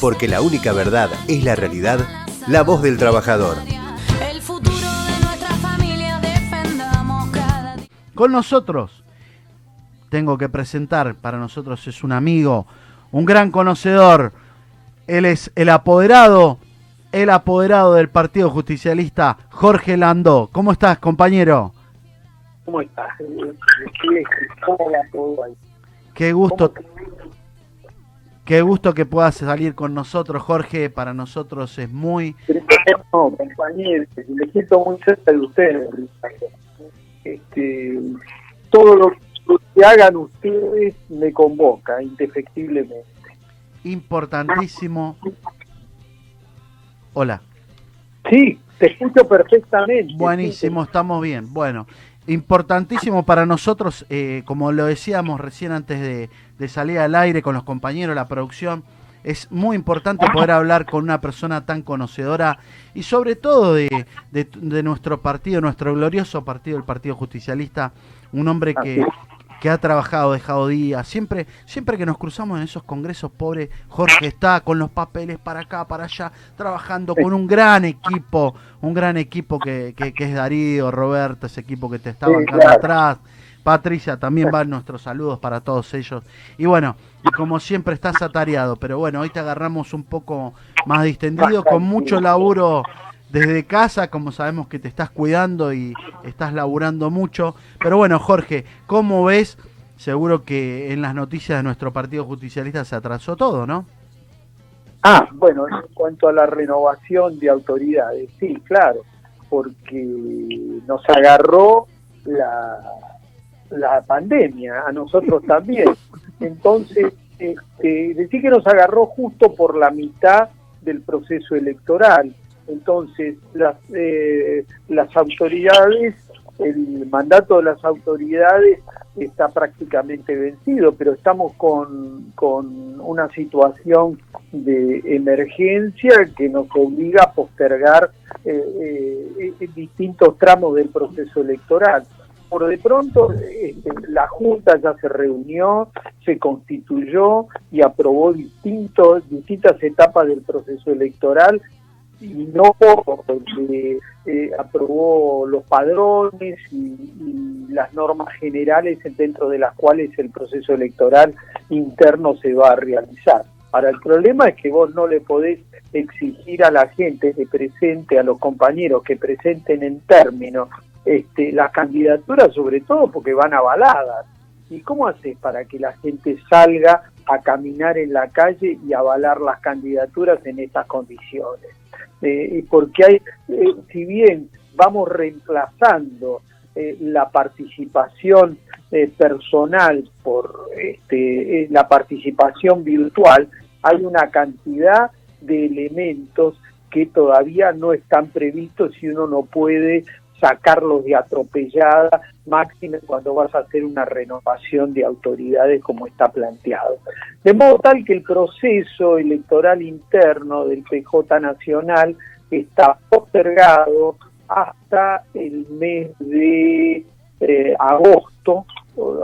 porque la única verdad es la realidad, la voz del trabajador. Con nosotros, tengo que presentar, para nosotros es un amigo, un gran conocedor, él es el apoderado, el apoderado del Partido Justicialista, Jorge Landó. ¿Cómo estás, compañero? ¿Cómo estás? Qué gusto. Qué gusto que puedas salir con nosotros, Jorge. Para nosotros es muy. No, compañero, me siento muy cerca de ustedes, este, todo lo que hagan ustedes me convoca, indefectiblemente. Importantísimo. Hola. Sí, te escucho perfectamente. Buenísimo, estamos bien. Bueno, importantísimo para nosotros, eh, como lo decíamos recién antes de, salir al aire con los compañeros, la producción, es muy importante poder hablar con una persona tan conocedora y sobre todo de, de nuestro partido, nuestro glorioso partido, el Partido Justicialista, un hombre que, que ha trabajado, dejado días. Siempre, siempre que nos cruzamos en esos congresos, pobre Jorge está con los papeles para acá, para allá, trabajando con un gran equipo, un gran equipo que, que, es Darío, Roberto, ese equipo que te está bancando atrás. Patricia, también van nuestros saludos para todos ellos. Y bueno, y como siempre estás atareado, pero bueno, hoy te agarramos un poco más distendido, con mucho laburo desde casa, como sabemos que te estás cuidando y estás laburando mucho. Pero bueno, Jorge, ¿cómo ves? Seguro que en las noticias de nuestro Partido Justicialista se atrasó todo, ¿no? Ah, bueno, en cuanto a la renovación de autoridades, sí, claro, porque nos agarró la, la pandemia, a nosotros también. Entonces, este, decir que nos agarró justo por la mitad del proceso electoral entonces, las, eh, las autoridades, el mandato de las autoridades está prácticamente vencido, pero estamos con, con una situación de emergencia que nos obliga a postergar eh, eh, distintos tramos del proceso electoral. Por de pronto, este, la Junta ya se reunió, se constituyó y aprobó distintas etapas del proceso electoral y no porque eh, aprobó los padrones y, las normas generales dentro de las cuales el proceso electoral interno se va a realizar. Ahora, el problema es que vos no le podés exigir a la gente que presente, a los compañeros que presenten en términos este, las candidaturas, sobre todo porque van avaladas. ¿Y cómo haces para que la gente salga a caminar en la calle y avalar las candidaturas en estas condiciones? eh, porque hay, eh, si bien vamos reemplazando eh, la participación eh, personal por este, la participación virtual, hay una cantidad de elementos que todavía no están previstos y uno no puede sacarlos de atropellada, máxima cuando vas a hacer una renovación de autoridades como está planteado. De modo tal que el proceso electoral interno del PJ Nacional está postergado hasta el mes de eh, agosto,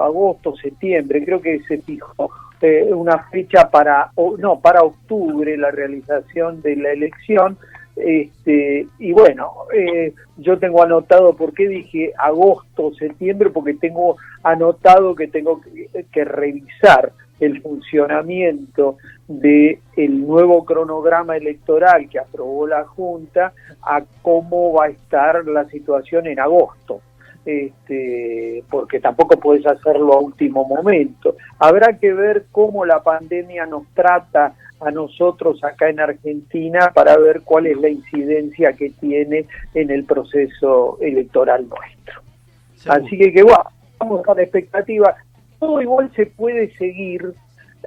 agosto, septiembre, creo que se fijó eh, una fecha para, no, para octubre la realización de la elección, este, y bueno, eh, yo tengo anotado, ¿por qué dije agosto, septiembre? Porque tengo anotado que tengo que, revisar el funcionamiento del el nuevo cronograma electoral que aprobó la Junta a cómo va a estar la situación en agosto. Este, porque tampoco puedes hacerlo a último momento. Habrá que ver cómo la pandemia nos trata a nosotros acá en Argentina para ver cuál es la incidencia que tiene en el proceso electoral nuestro. Así que, que bueno, vamos a la expectativa. Todo igual se puede seguir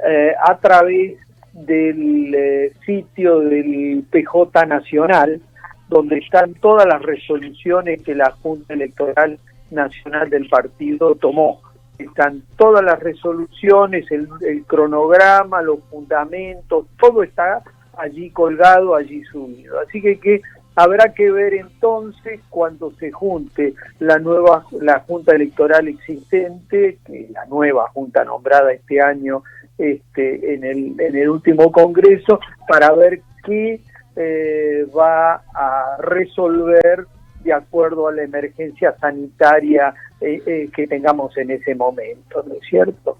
eh, a través del eh, sitio del PJ Nacional, donde están todas las resoluciones que la Junta Electoral Nacional del partido tomó están todas las resoluciones, el, cronograma, los fundamentos, todo está allí colgado, allí subido. Así que, habrá que ver entonces cuando se junte la nueva la junta electoral existente, la nueva junta nombrada este año este, en, el, en el último Congreso para ver qué eh, va a resolver de acuerdo a la emergencia sanitaria eh, eh, que tengamos en ese momento, ¿no es cierto?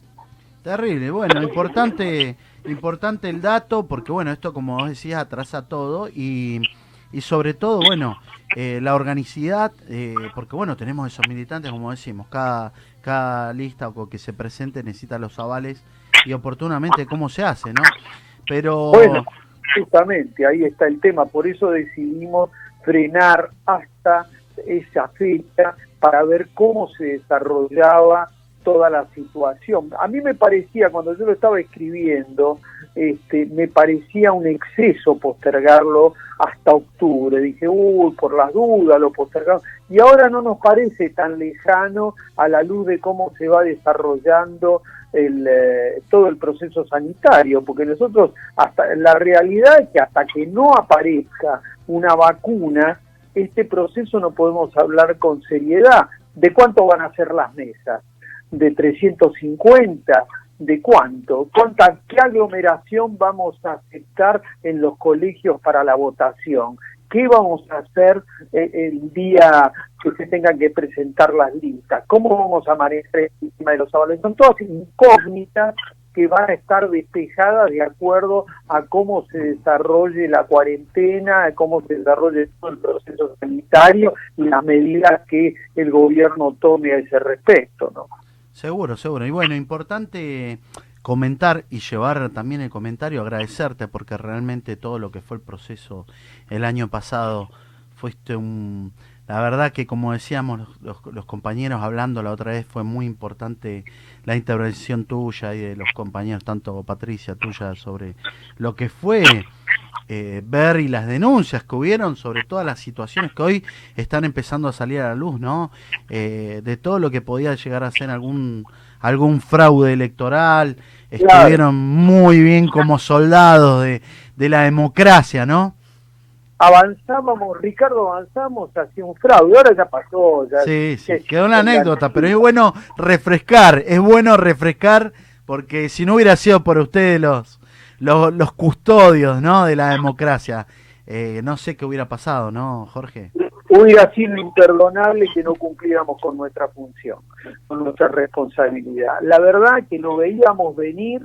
Terrible, bueno, importante, importante el dato, porque bueno, esto como vos decías atrasa todo y, y sobre todo, bueno, la organicidad, porque bueno, tenemos esos militantes, como decimos, cada, cada lista o que se presente necesita los avales y oportunamente cómo se hace, ¿no? Pero... Bueno, justamente ahí está el tema, por eso decidimos frenar hasta esa fecha para ver cómo se desarrollaba toda la situación. A mí me parecía, cuando yo lo estaba escribiendo, este, me parecía un exceso postergarlo hasta octubre. Dije, uy, por las dudas lo postergamos. Y ahora no nos parece tan lejano a la luz de cómo se va desarrollando el, eh, todo el proceso sanitario, porque nosotros, hasta la realidad es que hasta que no aparezca una vacuna, este proceso no podemos hablar con seriedad. ¿De cuánto van a ser las mesas? ¿De 350? ¿De cuánto? ¿Cuánta, ¿Qué aglomeración vamos a aceptar en los colegios para la votación? ¿Qué vamos a hacer eh, el día que se tengan que presentar las listas? ¿Cómo vamos a manejar el tema de los avales? Son todas incógnitas que van a estar despejadas de acuerdo a cómo se desarrolle la cuarentena, a cómo se desarrolle todo el proceso sanitario y las medidas que el gobierno tome a ese respecto, ¿no? Seguro, seguro. Y bueno, importante comentar y llevar también el comentario, agradecerte porque realmente todo lo que fue el proceso el año pasado fuiste un... La verdad que como decíamos los, los, compañeros hablando la otra vez fue muy importante la intervención tuya y de los compañeros, tanto Patricia tuya, sobre lo que fue eh, ver y las denuncias que hubieron sobre todas las situaciones que hoy están empezando a salir a la luz, ¿no? Eh, de todo lo que podía llegar a ser algún algún fraude electoral, estuvieron muy bien como soldados de, de la democracia, ¿no? Avanzábamos, Ricardo, avanzamos hacia un fraude, ahora ya pasó. Ya, sí, sí, quedó una anécdota, pero es bueno refrescar, es bueno refrescar, porque si no hubiera sido por ustedes los, los, los custodios ¿no? de la democracia, eh, no sé qué hubiera pasado, ¿no, Jorge? Hubiera sido imperdonable que no cumpliéramos con nuestra función, con nuestra responsabilidad. La verdad que lo veíamos venir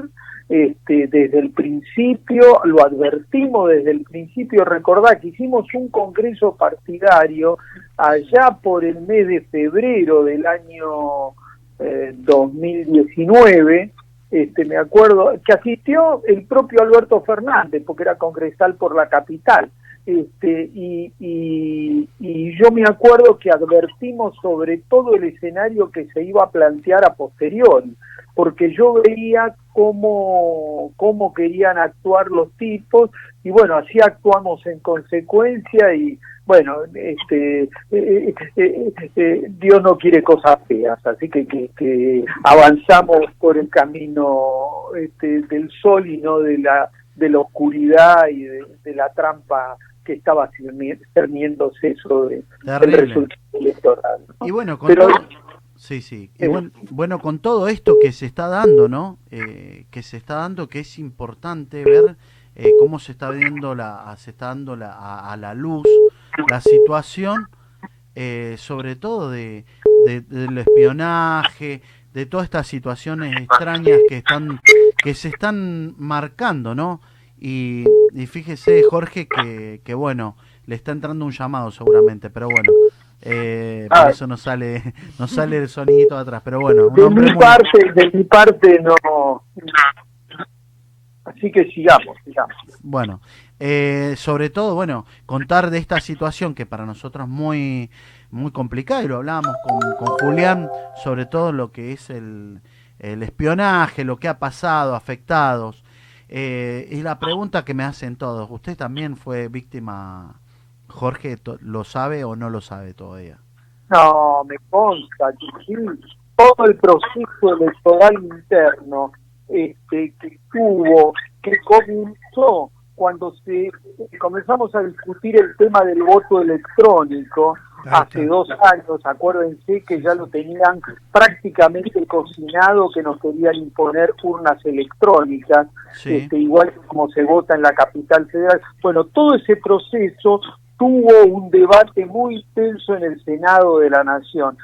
este, desde el principio, lo advertimos desde el principio, recordad que hicimos un congreso partidario allá por el mes de febrero del año 2019, eh, este, me acuerdo, que asistió el propio Alberto Fernández, porque era congresal por la capital. Este, y, y, yo me acuerdo que advertimos sobre todo el escenario que se iba a plantear a posteriori, porque yo veía cómo, cómo querían actuar los tipos y bueno, así actuamos en consecuencia y bueno, este, eh, eh, eh, Dios no quiere cosas feas, así que, que, avanzamos por el camino este, del sol y no de la, de la oscuridad y de, la trampa que estaba cerniéndose sobre el resultado electoral. Y bueno, con Sí, sí. bueno, bueno, con todo esto que se está dando, ¿no? Eh, que se está dando, que es importante ver eh, cómo se está viendo la, se está dando la, a, la luz la situación, eh, sobre todo de, del espionaje, de todas estas situaciones extrañas que están, que se están marcando, ¿no? Y, y fíjese, Jorge, que, que bueno, le está entrando un llamado seguramente, pero bueno, eh, por ah. eso no sale, no sale el sonidito de atrás, pero bueno. de mi parte, de mi parte no. Así que sigamos, sigamos. Bueno, eh, sobre todo, bueno, contar de esta situación que para nosotros es muy, muy complicada, y lo hablábamos con, con Julián, sobre todo lo que es el, el espionaje, lo que ha pasado, afectados. Eh, y la pregunta que me hacen todos, ¿usted también fue víctima Jorge, ¿lo sabe o no lo sabe todavía? No, me consta que todo el proceso electoral interno este, que tuvo, que comenzó cuando se comenzamos a discutir el tema del voto electrónico, hace dos años, acuérdense que ya lo tenían prácticamente cocinado, que nos querían imponer urnas electrónicas, este, igual como se vota en la capital federal. Bueno, todo ese proceso tuvo un debate muy intenso en el Senado de la Nación.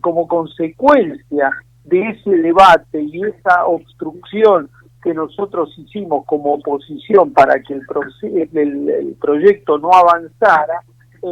como consecuencia de ese debate y esa obstrucción que nosotros hicimos como oposición para que el, proyecto no avanzara,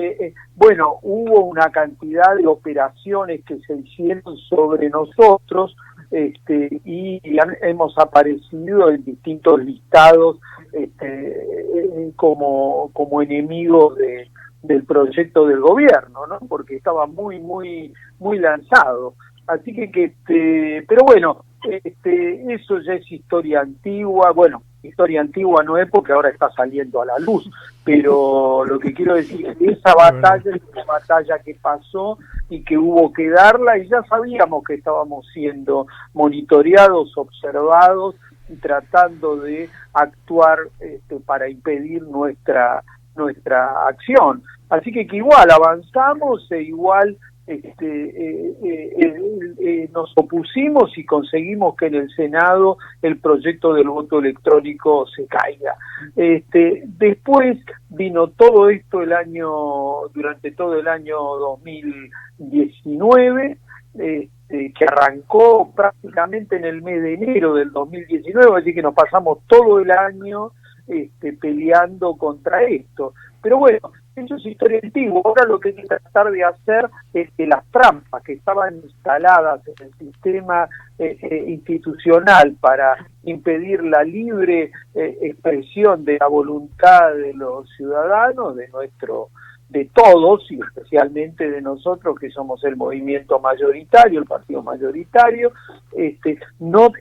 eh, eh, bueno, hubo una cantidad de operaciones que se hicieron sobre nosotros este, y, hemos aparecido en distintos listados este, como, como enemigos de, del proyecto del gobierno, ¿no? Porque estaba muy, muy, muy lanzado. Así que, que este, pero bueno, este, eso ya es historia antigua, bueno, historia antigua no es porque ahora está saliendo a la luz, pero lo que quiero decir es que esa batalla es una batalla que pasó y que hubo que darla y ya sabíamos que estábamos siendo monitoreados, observados y tratando de actuar este, para impedir nuestra nuestra acción. Así que, que igual avanzamos e igual este, eh, eh, eh, nos opusimos y conseguimos que en el Senado el proyecto del voto electrónico se caiga. Este, después vino todo esto el año, durante todo el año 2019, este, que arrancó prácticamente en el mes de enero del 2019, así que nos pasamos todo el año este, peleando contra esto. Pero bueno, eso es historia antigua. Ahora lo que hay que tratar de hacer es que las trampas que estaban instaladas en el sistema eh, eh, institucional para impedir la libre eh, expresión de la voluntad de los ciudadanos, de nuestro de todos y especialmente de nosotros que somos el movimiento mayoritario, el partido mayoritario, este, no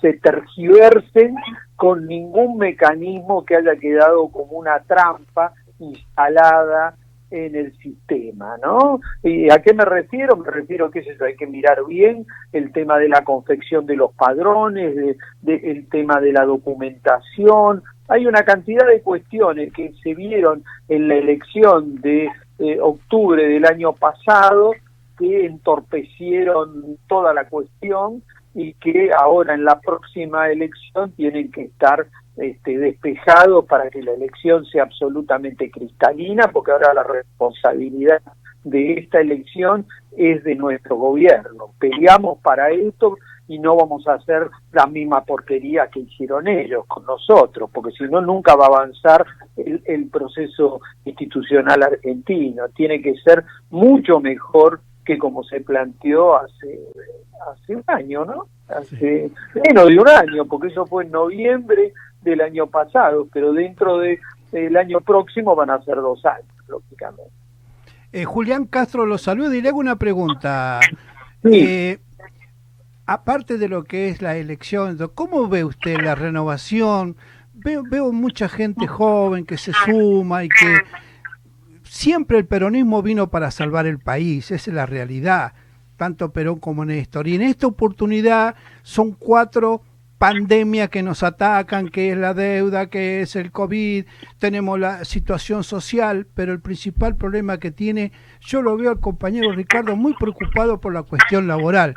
se tergiversen con ningún mecanismo que haya quedado como una trampa instalada en el sistema, ¿no? ¿Y a qué me refiero? Me refiero que eso hay que mirar bien el tema de la confección de los padrones, el tema de la documentación. Hay una cantidad de cuestiones que se vieron en la elección de eh, octubre del año pasado que entorpecieron toda la cuestión y que ahora en la próxima elección tienen que estar este, despejado para que la elección sea absolutamente cristalina, porque ahora la responsabilidad de esta elección es de nuestro gobierno. Peleamos para esto y no vamos a hacer la misma porquería que hicieron ellos con nosotros, porque si no, nunca va a avanzar el, el proceso institucional argentino. Tiene que ser mucho mejor que como se planteó hace, hace un año, ¿no? Hace menos de un año, porque eso fue en noviembre del año pasado, pero dentro de el año próximo van a ser dos años, lógicamente. Eh, Julián Castro lo saluda y le hago una pregunta. Eh, aparte de lo que es la elección, ¿cómo ve usted la renovación? Veo, veo mucha gente joven que se suma y que siempre el peronismo vino para salvar el país, esa es la realidad, tanto Perón como Néstor. Y en esta oportunidad son cuatro pandemia que nos atacan, que es la deuda, que es el COVID, tenemos la situación social, pero el principal problema que tiene, yo lo veo al compañero Ricardo muy preocupado por la cuestión laboral.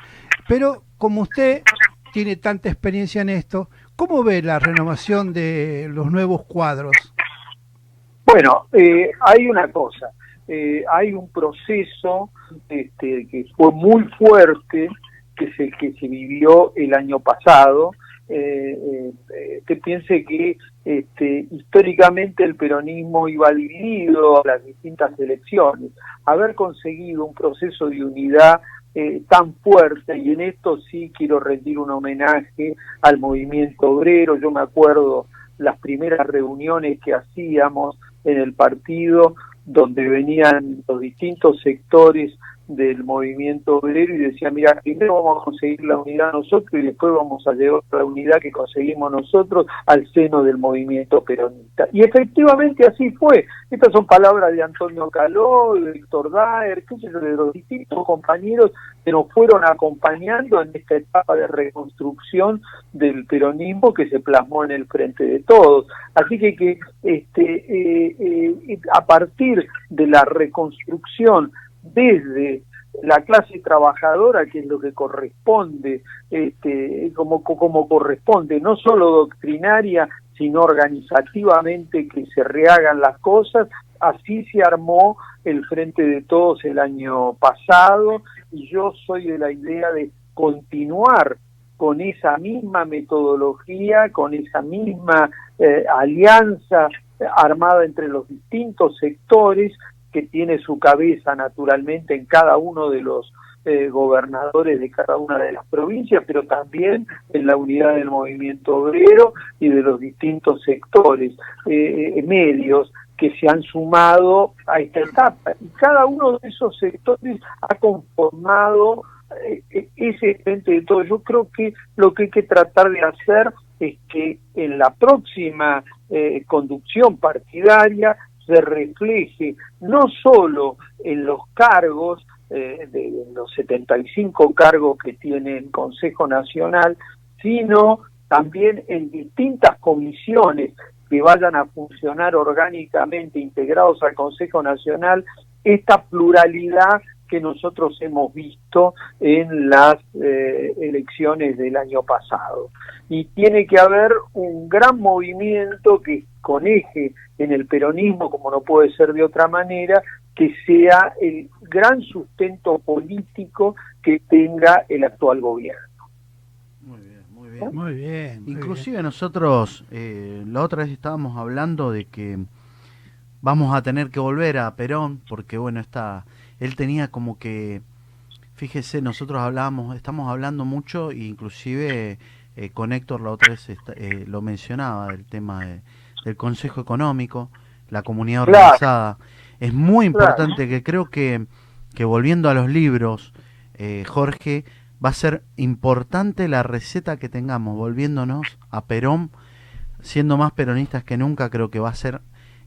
Pero como usted tiene tanta experiencia en esto, ¿cómo ve la renovación de los nuevos cuadros? Bueno, eh, hay una cosa, eh, hay un proceso este, que fue muy fuerte, que se, que se vivió el año pasado, eh, eh, que piense que este, históricamente el peronismo iba dividido a las distintas elecciones. Haber conseguido un proceso de unidad eh, tan fuerte, y en esto sí quiero rendir un homenaje al movimiento obrero, yo me acuerdo las primeras reuniones que hacíamos en el partido, donde venían los distintos sectores del movimiento obrero y decía, mira, primero vamos a conseguir la unidad nosotros y después vamos a llevar la unidad que conseguimos nosotros al seno del movimiento peronista. Y efectivamente así fue. Estas son palabras de Antonio Caló, de Víctor Daer, de los distintos compañeros que nos fueron acompañando en esta etapa de reconstrucción del peronismo que se plasmó en el frente de todos. Así que, este, eh, eh, a partir de la reconstrucción desde la clase trabajadora, que es lo que corresponde, este, como, como corresponde, no solo doctrinaria, sino organizativamente que se rehagan las cosas. Así se armó el Frente de Todos el año pasado y yo soy de la idea de continuar con esa misma metodología, con esa misma eh, alianza armada entre los distintos sectores que tiene su cabeza naturalmente en cada uno de los eh, gobernadores de cada una de las provincias, pero también en la unidad del movimiento obrero y de los distintos sectores eh, eh, medios que se han sumado a esta etapa. Y cada uno de esos sectores ha conformado ese frente de todo. Yo creo que lo que hay que tratar de hacer es que en la próxima conducción partidaria se refleje no solo en los cargos, eh, de los 75 cargos que tiene el Consejo Nacional, sino también en distintas comisiones que vayan a funcionar orgánicamente integrados al Consejo Nacional, esta pluralidad que nosotros hemos visto en las eh, elecciones del año pasado. Y tiene que haber un gran movimiento que con eje en el peronismo, como no puede ser de otra manera, que sea el gran sustento político que tenga el actual gobierno. Muy bien, muy bien. Muy bien Inclusive nosotros, eh, la otra vez estábamos hablando de que vamos a tener que volver a Perón, porque bueno, está, él tenía como que, fíjese, nosotros hablábamos, estamos hablando mucho, inclusive eh, con Héctor la otra vez eh, lo mencionaba, del tema de del Consejo Económico, la comunidad organizada. Es muy importante que creo que, que volviendo a los libros, eh, Jorge, va a ser importante la receta que tengamos, volviéndonos a Perón, siendo más peronistas que nunca, creo que va a ser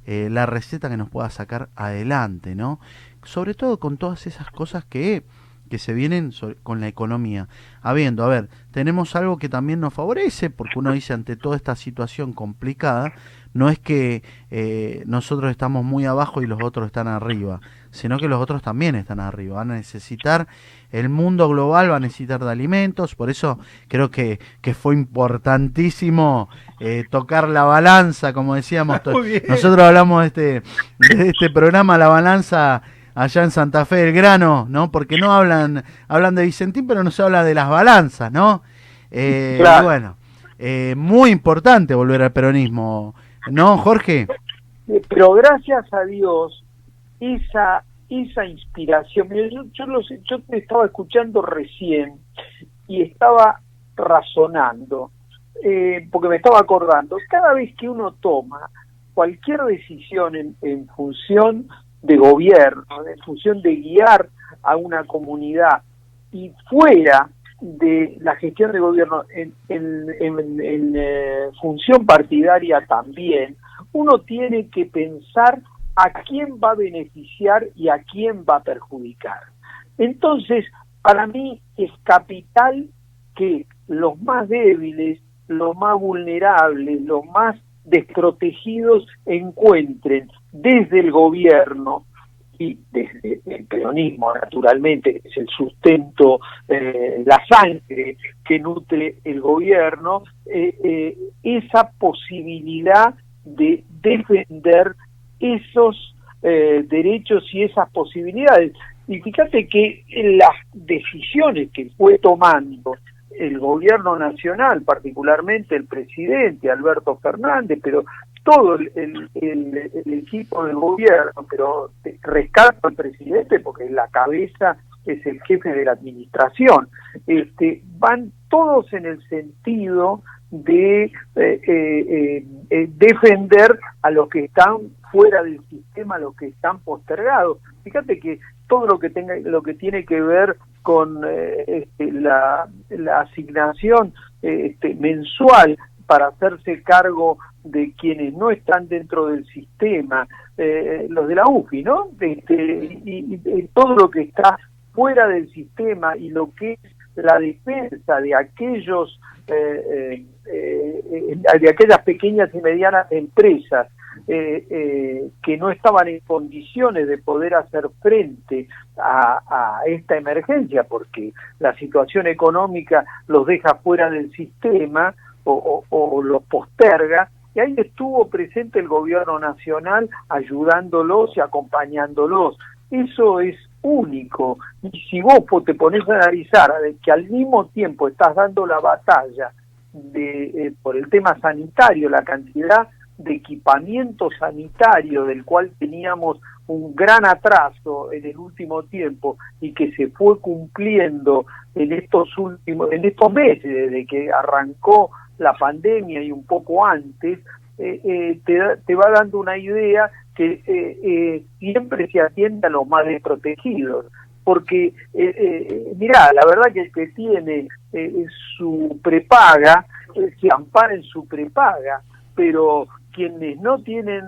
eh, la receta que nos pueda sacar adelante, ¿no? Sobre todo con todas esas cosas que que se vienen con la economía. Habiendo, a ver, tenemos algo que también nos favorece, porque uno dice ante toda esta situación complicada, no es que eh, nosotros estamos muy abajo y los otros están arriba, sino que los otros también están arriba. Van a necesitar, el mundo global va a necesitar de alimentos, por eso creo que, que fue importantísimo eh, tocar la balanza, como decíamos. Nosotros hablamos de este, de este programa, la balanza allá en Santa Fe del Grano, ¿no? Porque no hablan, hablan de Vicentín, pero no se habla de las balanzas, ¿no? Eh, Bueno, eh, muy importante volver al peronismo, ¿no, Jorge? Pero gracias a Dios, esa esa inspiración, yo, yo, yo te estaba escuchando recién y estaba razonando, eh, porque me estaba acordando, cada vez que uno toma cualquier decisión en, en función de gobierno, en función de guiar a una comunidad y fuera de la gestión de gobierno en, eh, función partidaria también, uno tiene que pensar a quién va a beneficiar y a quién va a perjudicar. Entonces, para mí es capital que los más débiles, los más vulnerables, los más desprotegidos encuentren desde el gobierno y desde el peronismo, naturalmente, es el sustento, eh, la sangre que nutre el gobierno, eh, eh, esa posibilidad de defender esos derechos y esas posibilidades. Y fíjate que las decisiones que fue tomando el gobierno nacional, particularmente el presidente Alberto Fernández, pero todo el, equipo del gobierno, pero rescato al presidente porque la cabeza es el jefe de la administración, este, van todos en el sentido de eh, eh, eh, defender a los que están fuera del sistema, a los que están postergados. Fíjate que todo lo que tenga lo que tiene que ver con este, la, asignación este, mensual para hacerse cargo de quienes no están dentro del sistema, los de la UFI, ¿no? Este, y, todo lo que está fuera del sistema y lo que es la defensa de aquellos eh, eh, de aquellas pequeñas y medianas empresas eh, que no estaban en condiciones de poder hacer frente a, esta emergencia porque la situación económica los deja fuera del sistema o, o los posterga y ahí estuvo presente el gobierno nacional ayudándolos y acompañándolos. Eso es único. Y si vos te pones a analizar de que al mismo tiempo estás dando la batalla de, eh, por el tema sanitario, la cantidad de equipamiento sanitario del cual teníamos un gran atraso en el último tiempo y que se fue cumpliendo en estos últimos en estos meses desde que arrancó la pandemia y un poco antes eh, eh, te, va dando una idea que eh, eh, siempre se atienda a los más desprotegidos. Porque, eh, eh mirá, la verdad que el que tiene su prepaga, se ampara en su prepaga, pero quienes no tienen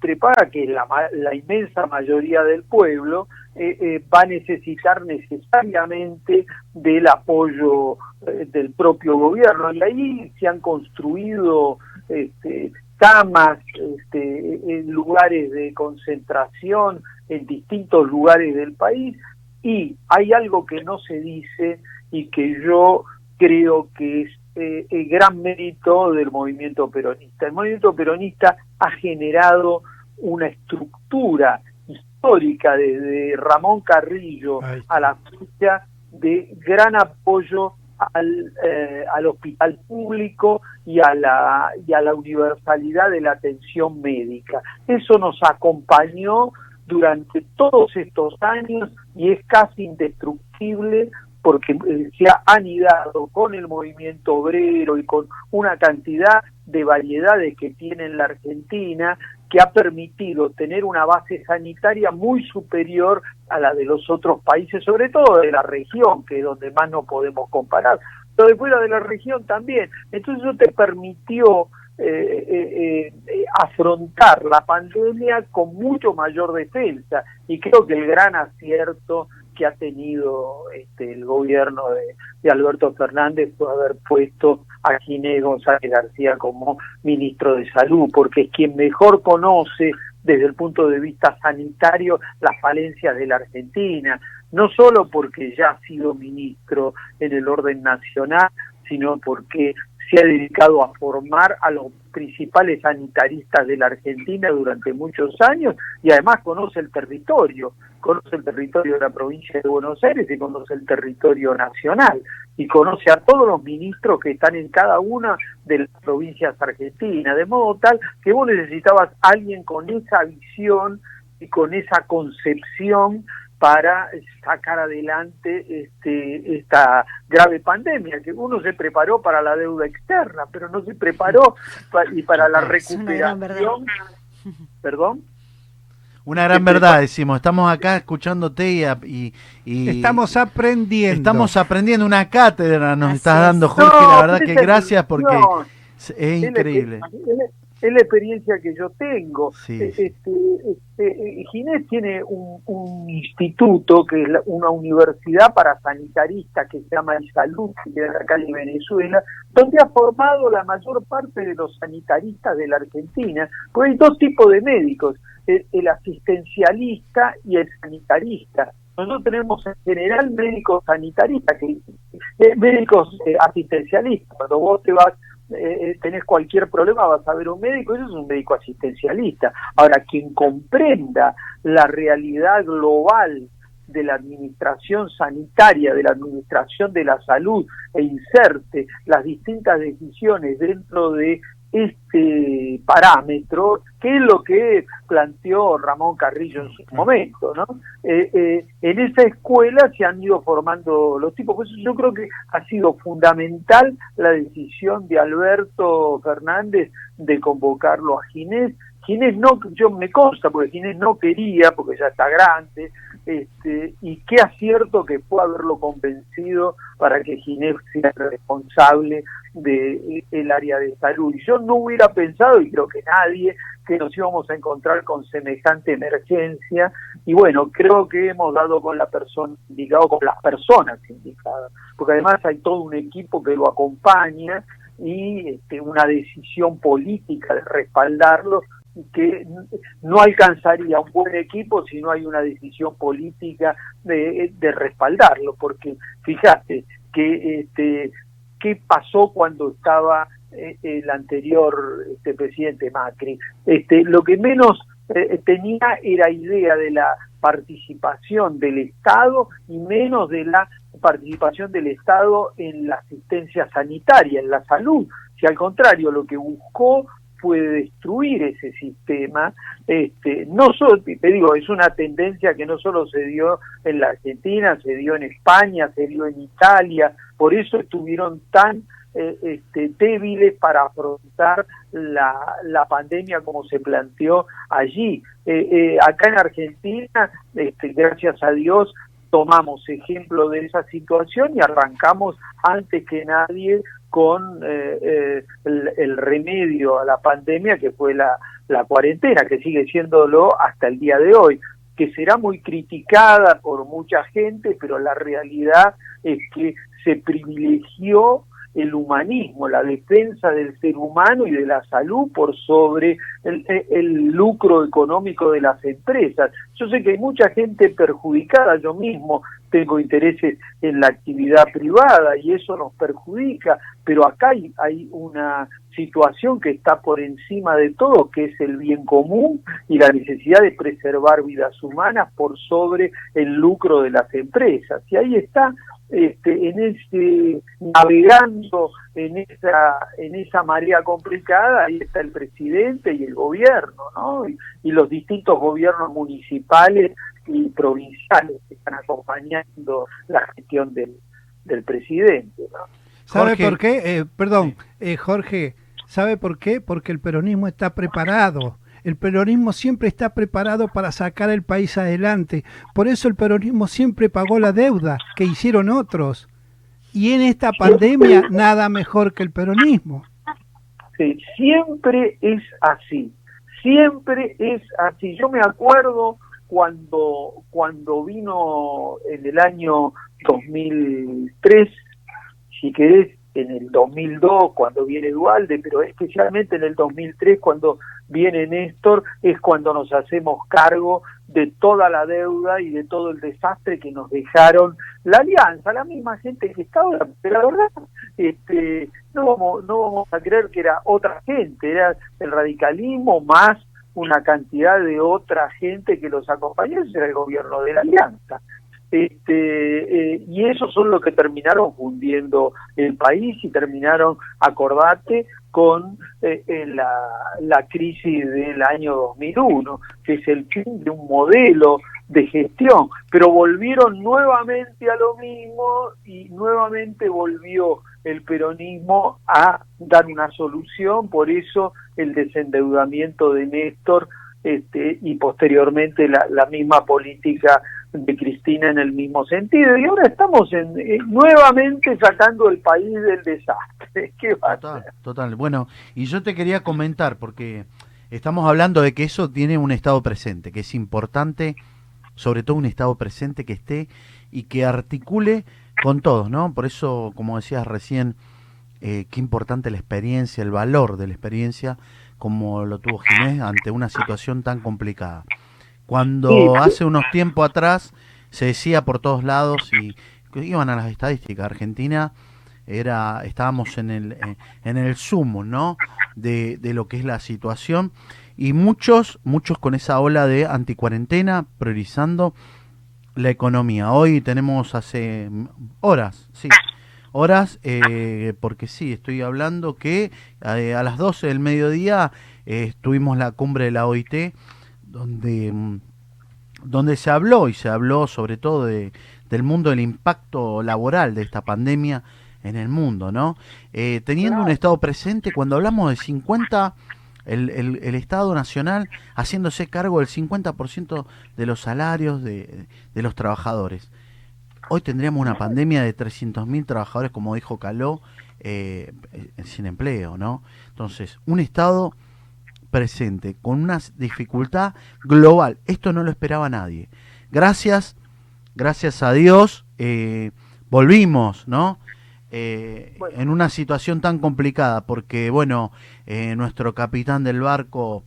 prepaga, que es la, la, inmensa mayoría del pueblo, va a necesitar necesariamente del apoyo del propio gobierno. Y ahí se han construido este, camas, este, en lugares de concentración en distintos lugares del país y hay algo que no se dice y que yo creo que es eh, el gran mérito del movimiento peronista. El movimiento peronista ha generado una estructura histórica desde Ramón Carrillo a la fecha de gran apoyo al, eh, al hospital público y a, la, y a la universalidad de la atención médica. Eso nos acompañó durante todos estos años y es casi indestructible porque eh, se ha anidado con el movimiento obrero y con una cantidad de variedades que tiene la Argentina que ha permitido tener una base sanitaria muy superior a la de los otros países, sobre todo de la región, que es donde más no podemos comparar, pero de fuera de la región también. Entonces eso te permitió eh, eh, eh, afrontar la pandemia con mucho mayor defensa y creo que el gran acierto que ha tenido este, el gobierno de, Alberto Fernández fue haber puesto a Ginés González García como ministro de Salud, porque es quien mejor conoce desde el punto de vista sanitario las falencias de la Argentina, no solo porque ya ha sido ministro en el orden nacional, sino porque se ha dedicado a formar a los principales sanitaristas de la Argentina durante muchos años y además conoce el territorio, conoce el territorio de la provincia de Buenos Aires y conoce el territorio nacional y conoce a todos los ministros que están en cada una de las provincias argentinas, de modo tal que vos necesitabas alguien con esa visión y con esa concepción para sacar adelante este, esta grave pandemia, que uno se preparó para la deuda externa, pero no se preparó y para la recuperación. Perdón. Una gran verdad, decimos. Estamos acá escuchándote y, y, estamos aprendiendo. Estamos aprendiendo una cátedra, nos estás dando, Jorge. la verdad que gracias porque es increíble es la experiencia que yo tengo. Este, este, Ginés tiene un, instituto que es una universidad para sanitaristas que se llama Salud, que queda acá en Venezuela, donde ha formado la mayor parte de los sanitaristas de la Argentina, porque hay dos tipos de médicos, el, asistencialista y el sanitarista. Nosotros tenemos en general médicos sanitaristas, que, eh, médicos eh, asistencialistas. Cuando vos te vas eh, eh, tenés cualquier problema, vas a ver un médico, eso es un médico asistencialista. Ahora, quien comprenda la realidad global de la administración sanitaria, de la administración de la salud e inserte las distintas decisiones dentro de este parámetro, que es lo que planteó Ramón Carrillo en su momento, ¿no? Eh, eh, en esa escuela se han ido formando los tipos, pues yo creo que ha sido fundamental la decisión de Alberto Fernández de convocarlo a Ginés. Ginés no, yo me consta, porque Ginés no quería, porque ya está grande, este, y qué acierto que fue haberlo convencido para que Ginés sea responsable del el área de salud. Y yo no hubiera pensado, y creo que nadie, que nos íbamos a encontrar con semejante emergencia. Y bueno, creo que hemos dado con la persona indicada, con las personas indicadas, porque además hay todo un equipo que lo acompaña y este, una decisión política de respaldarlo que no alcanzaría un buen equipo si no hay una decisión política de, respaldarlo, porque fíjate que este, qué pasó cuando estaba eh, el anterior este, presidente Macri. Este, lo que menos eh, tenía era idea de la participación del Estado y menos de la participación del Estado en la asistencia sanitaria, en la salud. Si al contrario, lo que buscó puede destruir ese sistema. Este, no solo, te digo, es una tendencia que no solo se dio en la Argentina, se dio en España, se dio en Italia, por eso estuvieron tan eh, este, débiles para afrontar la, pandemia como se planteó allí. Eh, eh, acá en Argentina, este, gracias a Dios, tomamos ejemplo de esa situación y arrancamos antes que nadie con eh, eh, el, remedio a la pandemia que fue la, la cuarentena, que sigue siéndolo hasta el día de hoy, que será muy criticada por mucha gente, pero la realidad es que se privilegió el humanismo, la defensa del ser humano y de la salud por sobre el, lucro económico de las empresas. Yo sé que hay mucha gente perjudicada, yo mismo tengo intereses en la actividad privada y eso nos perjudica, pero acá hay, hay una situación que está por encima de todo, que es el bien común y la necesidad de preservar vidas humanas por sobre el lucro de las empresas. Y ahí está este, en ese navegando en esa en esa marea complicada ahí está el presidente y el gobierno no y, los distintos gobiernos municipales y provinciales que están acompañando la gestión del, del presidente ¿no? sabe por qué eh, perdón eh, Jorge sabe por qué porque el peronismo está preparado el peronismo siempre está preparado para sacar el país adelante. Por eso el peronismo siempre pagó la deuda que hicieron otros. Y en esta pandemia nada mejor que el peronismo. Sí, siempre es así. Siempre es así. Yo me acuerdo cuando cuando vino en el año 2003, si querés, en el 2002 cuando viene Dualde, pero especialmente en el 2003 cuando viene Néstor, es cuando nos hacemos cargo de toda la deuda y de todo el desastre que nos dejaron la alianza, la misma gente que está ahora, pero la verdad, este, no vamos, no vamos a creer que era otra gente, era el radicalismo más una cantidad de otra gente que los acompañó, ese era el gobierno de la alianza. Este, eh, y esos son los que terminaron fundiendo el país y terminaron, acordate, con eh, la, la, crisis del año 2001, que es el fin de un modelo de gestión, pero volvieron nuevamente a lo mismo y nuevamente volvió el peronismo a dar una solución, por eso el desendeudamiento de Néstor este, y posteriormente la, la misma política de Cristina en el mismo sentido. Y ahora estamos en, eh, nuevamente sacando el país del desastre. ¿Qué va total, total. Bueno, y yo te quería comentar, porque estamos hablando de que eso tiene un estado presente, que es importante, sobre todo un estado presente que esté y que articule con todos, ¿no? Por eso, como decías recién, eh, qué importante la experiencia, el valor de la experiencia, como lo tuvo Ginés ante una situación tan complicada. Cuando hace unos tiempos atrás se decía por todos lados y iban a las estadísticas, Argentina era estábamos en el en el sumo, ¿no? De, de lo que es la situación y muchos muchos con esa ola de anticuarentena priorizando la economía. Hoy tenemos hace horas, sí, horas, eh, porque sí, estoy hablando que eh, a las 12 del mediodía eh, tuvimos la cumbre de la OIT donde, mm, donde se habló y se habló sobre todo de, del mundo del impacto laboral de esta pandemia en el mundo, ¿no? Eh, teniendo un Estado presente, cuando hablamos de 50 el, el, Estado Nacional haciéndose cargo del 50% de los salarios de, de, los trabajadores. Hoy tendríamos una pandemia de 300.000 trabajadores, como dijo Caló, eh, sin empleo, ¿no? Entonces, un Estado presente con una dificultad global. Esto no lo esperaba nadie. Gracias, gracias a Dios, eh, volvimos, ¿no? Eh, en una situación tan complicada, porque bueno, nuestro capitán del barco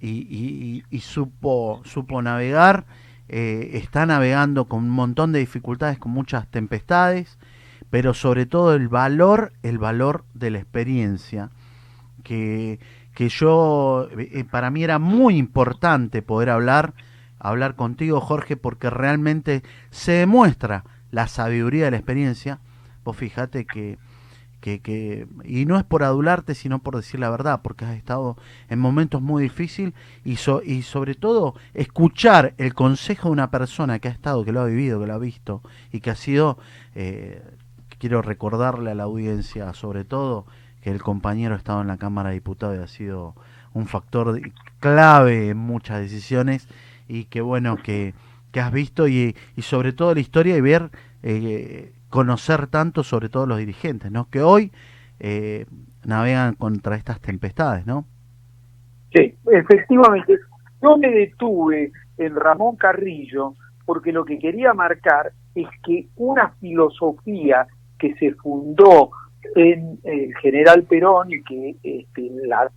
y, supo, supo navegar, eh, está navegando con un montón de dificultades, con muchas tempestades, pero sobre todo el valor, el valor de la experiencia, que, que yo, para mí era muy importante poder hablar, hablar contigo, Jorge, porque realmente se demuestra la sabiduría de la experiencia. Fíjate que, que, y no es por adularte, sino por decir la verdad, porque has estado en momentos muy difíciles y, sobre todo escuchar el consejo de una persona que ha estado, que lo ha vivido, que lo ha visto y que ha sido, eh, quiero recordarle a la audiencia sobre todo, que el compañero ha estado en la Cámara de Diputados y ha sido un factor clave en muchas decisiones y que bueno que, has visto y, y sobre todo la historia y ver eh, conocer tanto sobre todo los dirigentes, ¿no? Que hoy eh, navegan contra estas tempestades, ¿no? Sí, efectivamente. Yo me detuve en Ramón Carrillo porque lo que quería marcar es que una filosofía que se fundó en el general Perón y que este,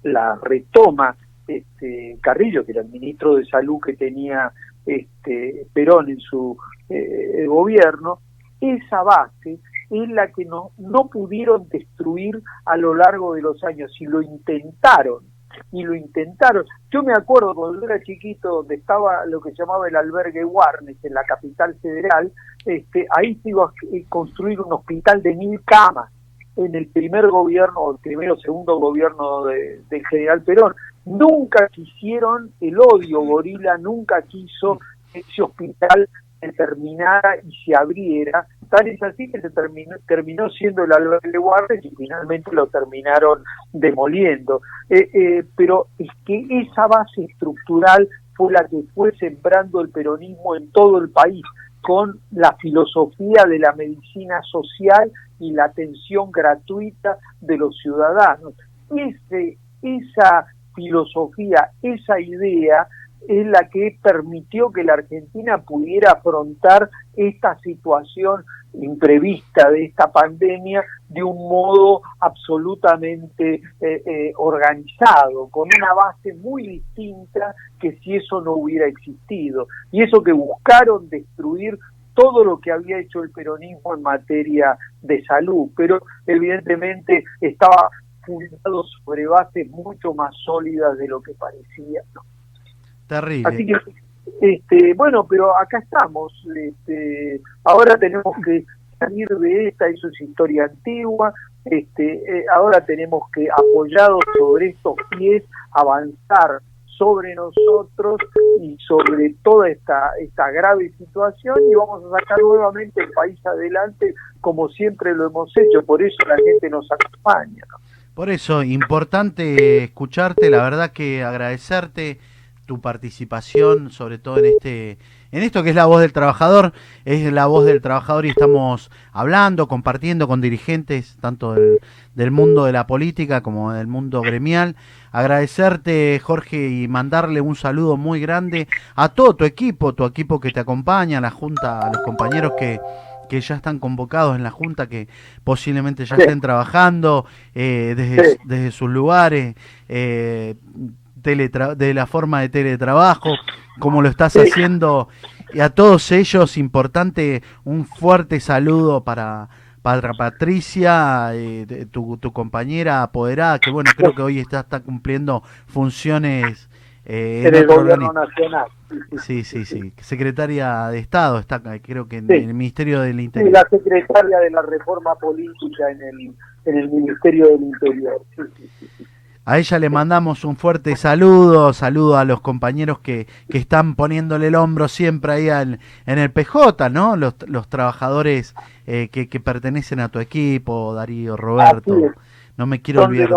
la, retoma este, Carrillo, que era el ministro de Salud que tenía este, Perón en su eh, gobierno, esa base es la que no, no pudieron destruir a lo largo de los años y lo intentaron y lo intentaron. Yo me acuerdo cuando era chiquito, donde estaba lo que llamaba el albergue Warnes en la capital federal, este, ahí se iba a construir un hospital de mil camas en el primer gobierno, el primero segundo gobierno de, del general Perón. Nunca quisieron, el odio gorila nunca quiso ese hospital se terminara y se abriera, tal es así que se terminó, terminó siendo el albergue Guardes y finalmente lo terminaron demoliendo. Eh, eh, pero es que esa base estructural fue la que fue sembrando el peronismo en todo el país, con la filosofía de la medicina social y la atención gratuita de los ciudadanos. Ese, esa filosofía, esa idea, es la que permitió que la Argentina pudiera afrontar esta situación imprevista de esta pandemia de un modo absolutamente eh, eh, organizado, con una base muy distinta que si eso no hubiera existido. Y eso que buscaron destruir todo lo que había hecho el peronismo en materia de salud, pero evidentemente estaba fundado sobre bases mucho más sólidas de lo que parecía. Terrible. Así que, este, bueno, pero acá estamos. Este, ahora tenemos que salir de esta, eso es historia antigua. Este, eh, ahora tenemos que, apoyados sobre estos pies, avanzar sobre nosotros y sobre toda esta, esta grave situación y vamos a sacar nuevamente el país adelante como siempre lo hemos hecho, por eso la gente nos acompaña. Por eso, importante escucharte, la verdad que agradecerte tu participación, sobre todo en este en esto que es la voz del trabajador, es la voz del trabajador y estamos hablando, compartiendo con dirigentes tanto del, mundo de la política como del mundo gremial. Agradecerte, Jorge, y mandarle un saludo muy grande a todo tu equipo, tu equipo que te acompaña, a la Junta, a los compañeros que, que ya están convocados en la Junta, que posiblemente ya estén trabajando eh, desde, desde, sus lugares. Eh, de la forma de teletrabajo, como lo estás haciendo. Y a todos ellos, importante, un fuerte saludo para, para Patricia, eh, tu, tu, compañera apoderada, que bueno, creo que hoy está, está cumpliendo funciones eh, en, el gobierno nacional. Sí, sí, sí. Secretaria de Estado está, creo que en, el Ministerio del Interior. Sí, la secretaria de la reforma política en el, en el Ministerio del Interior. Sí, sí, sí. A ella le mandamos un fuerte saludo, saludo a los compañeros que, que están poniéndole el hombro siempre ahí en el PJ, ¿no? Los, los trabajadores eh, que, que, pertenecen a tu equipo, Darío, Roberto. No me quiero olvidar.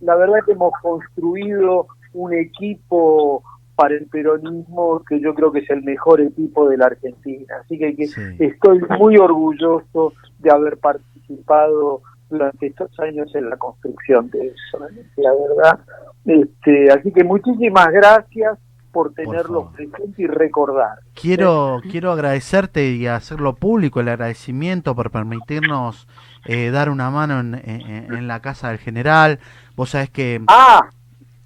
la, verdad que hemos construido un equipo para el peronismo que yo creo que es el mejor equipo de la Argentina. Así que, estoy muy orgulloso de haber participado durante estos años en la construcción de eso, la verdad. Este, así que muchísimas gracias por tenerlo presente y recordar. Quiero, quiero agradecerte y hacerlo público el agradecimiento por permitirnos eh, dar una mano en, en, la casa del general. Vos sabés que... Ah,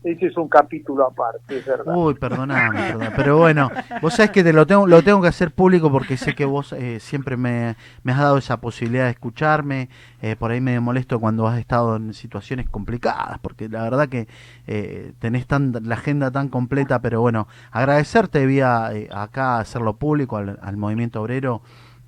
ese es un capítulo aparte, es verdad. Uy, perdoname, pero bueno, vos sabés que te lo tengo, lo tengo que hacer público porque sé que vos eh, siempre me, has dado esa posibilidad de escucharme, eh, por ahí me molesto cuando has estado en situaciones complicadas, porque la verdad que eh, tenés tan, la agenda tan completa, pero bueno, agradecerte vía acá hacerlo público al, al movimiento obrero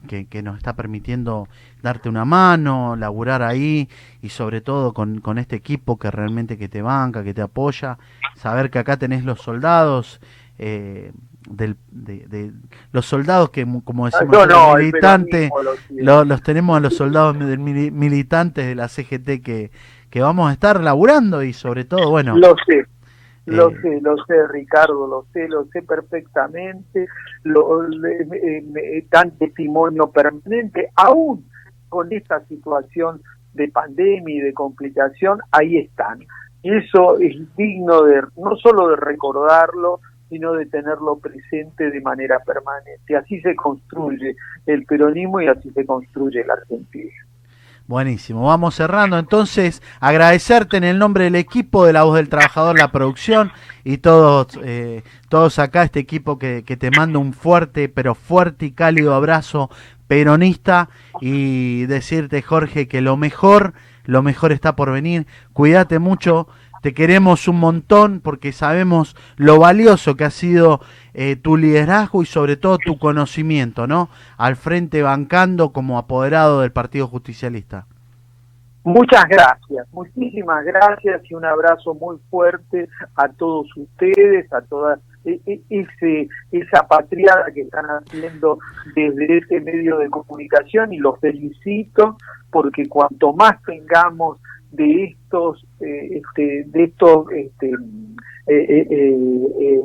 que, nos está permitiendo darte una mano, laburar ahí y sobre todo con, con, este equipo que realmente que te banca, que te apoya, saber que acá tenés los soldados, eh, del, de, los soldados que como decimos no, militantes, los tenemos a los soldados del militantes de la CGT que, que vamos a estar laburando y sobre todo, bueno, lo sé. Lo eh, sé, lo sé, Ricardo, lo sé, lo sé perfectamente. Lo, dan testimonio permanente, aún con esta situación de pandemia y de complicación, ahí están. Y eso es digno de no solo de recordarlo, sino de tenerlo presente de manera permanente. Así se construye el peronismo y así se construye la Argentina. Buenísimo, vamos cerrando. Entonces, agradecerte en el nombre del equipo de La Voz del Trabajador, la producción y todos, eh, todos acá, este equipo que, que te manda un fuerte, pero fuerte y cálido abrazo peronista y decirte Jorge que lo mejor, lo mejor está por venir, cuídate mucho, te queremos un montón porque sabemos lo valioso que ha sido eh, tu liderazgo y sobre todo tu conocimiento, ¿no? Al frente bancando como apoderado del Partido Justicialista. Muchas gracias, muchísimas gracias y un abrazo muy fuerte a todos ustedes, a todas e, e, ese, esa patriada que están haciendo desde este medio de comunicación y los felicito porque cuanto más tengamos de estos eh, este, de estos este, eh, eh,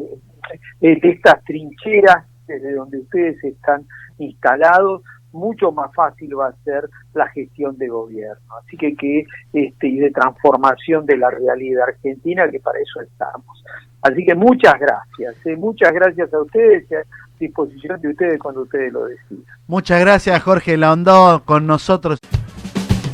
de estas trincheras desde donde ustedes están instalados mucho más fácil va a ser la gestión de gobierno. Así que que este y de transformación de la realidad argentina que para eso estamos. Así que muchas gracias muchas gracias a ustedes a disposición de ustedes cuando ustedes lo decidan. Muchas gracias Jorge Laondó con nosotros